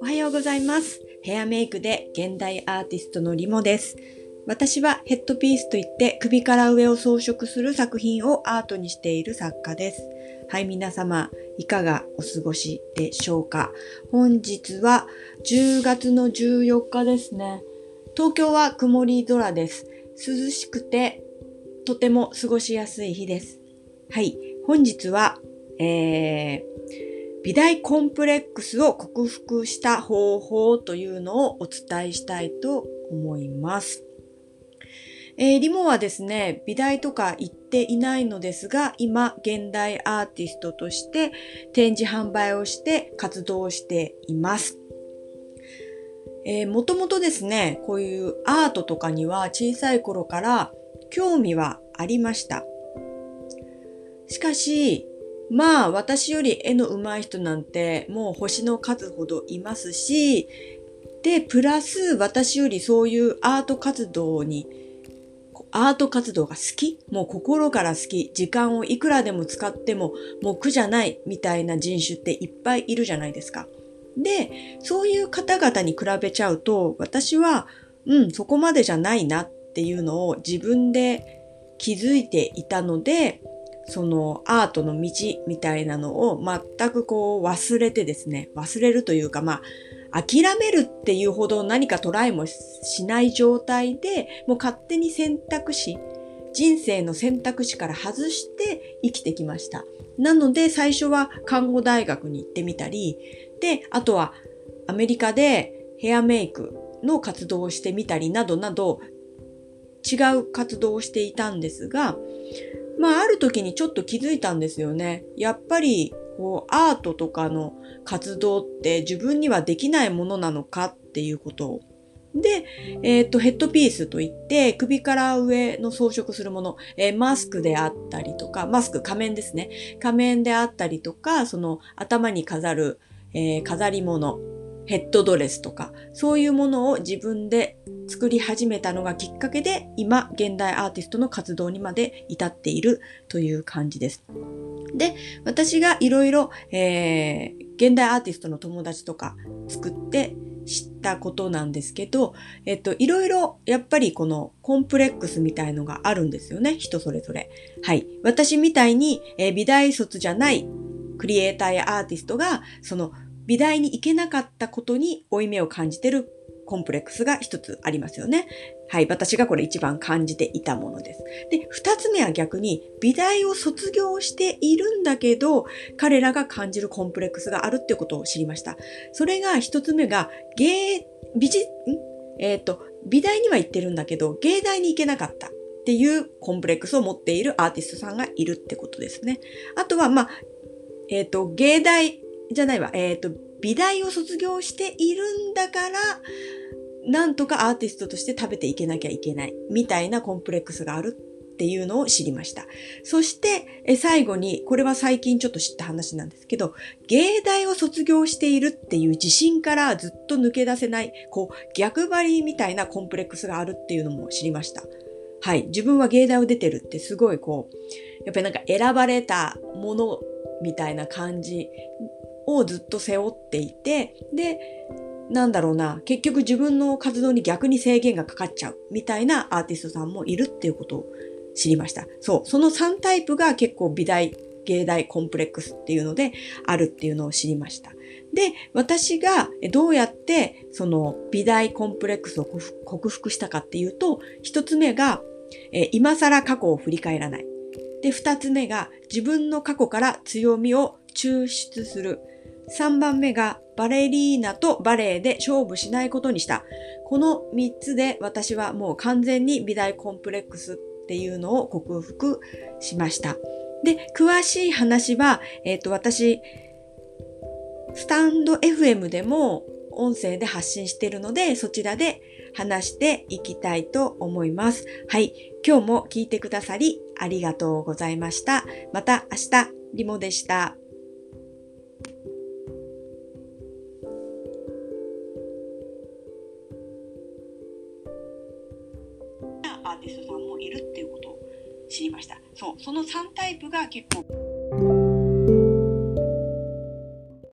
おはようございます。ヘアメイクで現代アーティストのリモです。私はヘッドピースといって首から上を装飾する作品をアートにしている作家です。はい、皆様、いかがお過ごしでしょうか？本日は10月の14日ですね。東京は曇り空です。涼しくてとても過ごしやすい日です。はい、本日は、えー、美大コンプレックスを克服した方法というのをお伝えしたいと思います。えー、リモはですね、美大とか行っていないのですが、今、現代アーティストとして展示販売をして活動しています。えー、もともとですね、こういうアートとかには小さい頃から興味はありました。しかし、まあ私より絵の上手い人なんてもう星の数ほどいますし、で、プラス私よりそういうアート活動にアート活動が好きもう心から好き時間をいくらでも使ってももう苦じゃないみたいな人種っていっぱいいるじゃないですか。で、そういう方々に比べちゃうと私はうんそこまでじゃないなっていうのを自分で気づいていたのでそのアートの道みたいなのを全くこう忘れてですね忘れるというかまあ諦めるっていうほど何かトライもしない状態で、もう勝手に選択肢、人生の選択肢から外して生きてきました。なので最初は看護大学に行ってみたり、で、あとはアメリカでヘアメイクの活動をしてみたりなどなど違う活動をしていたんですが、まあある時にちょっと気づいたんですよね。やっぱりこうアートとかの活動って自分にはできないものなのかっていうことを。で、えっ、ー、と、ヘッドピースといって首から上の装飾するもの、えー、マスクであったりとか、マスク仮面ですね。仮面であったりとか、その頭に飾る、えー、飾り物、ヘッドドレスとか、そういうものを自分で作り始めたのがきっかけで、今、現代アーティストの活動にまで至っているという感じです。で、私がいろいろ、現代アーティストの友達とか作って知ったことなんですけど、えっと、いろいろやっぱりこのコンプレックスみたいのがあるんですよね。人それぞれ。はい。私みたいに、えー、美大卒じゃないクリエイターやアーティストが、その美大に行けなかったことに負い目を感じてるコンプレックスが一つありますよね。はい。私がこれ一番感じていたものです。で、二つ目は逆に、美大を卒業しているんだけど、彼らが感じるコンプレックスがあるってことを知りました。それが一つ目が、芸、美人、えっ、ー、と、美大には行ってるんだけど、芸大に行けなかった。っていうコンプレックスを持っているアーティストさんがいるってことですね。あとは、まあ、えっ、ー、と、芸大じゃないわ。えっ、ー、と、美大を卒業しているんだから、なんとかアーティストとして食べていけなきゃいけない。みたいなコンプレックスがあるっていうのを知りました。そして、え最後に、これは最近ちょっと知った話なんですけど、芸大を卒業しているっていう自信からずっと抜け出せない、こう、逆張りみたいなコンプレックスがあるっていうのも知りました。はい。自分は芸大を出てるってすごいこう、やっぱりなんか選ばれたものみたいな感じをずっと背負っていて、で、なんだろうな、結局自分の活動に逆に制限がかかっちゃうみたいなアーティストさんもいるっていうことを知りました。そう、その3タイプが結構美大、芸大コンプレックスっていうのであるっていうのを知りました。で、私がどうやってその美大コンプレックスを克服したかっていうと、一つ目が、え今更過去を振り返らない。で、二つ目が自分の過去から強みを抽出する。3番目がバレリーナとバレエで勝負しないことにした。この3つで私はもう完全に美大コンプレックスっていうのを克服しました。で、詳しい話は、えっ、ー、と、私、スタンド FM でも音声で発信しているので、そちらで話していきたいと思います。はい。今日も聞いてくださりありがとうございました。また明日、リモでした。アーティストさんもいるっていうことを知りました。そうその3タイプが結構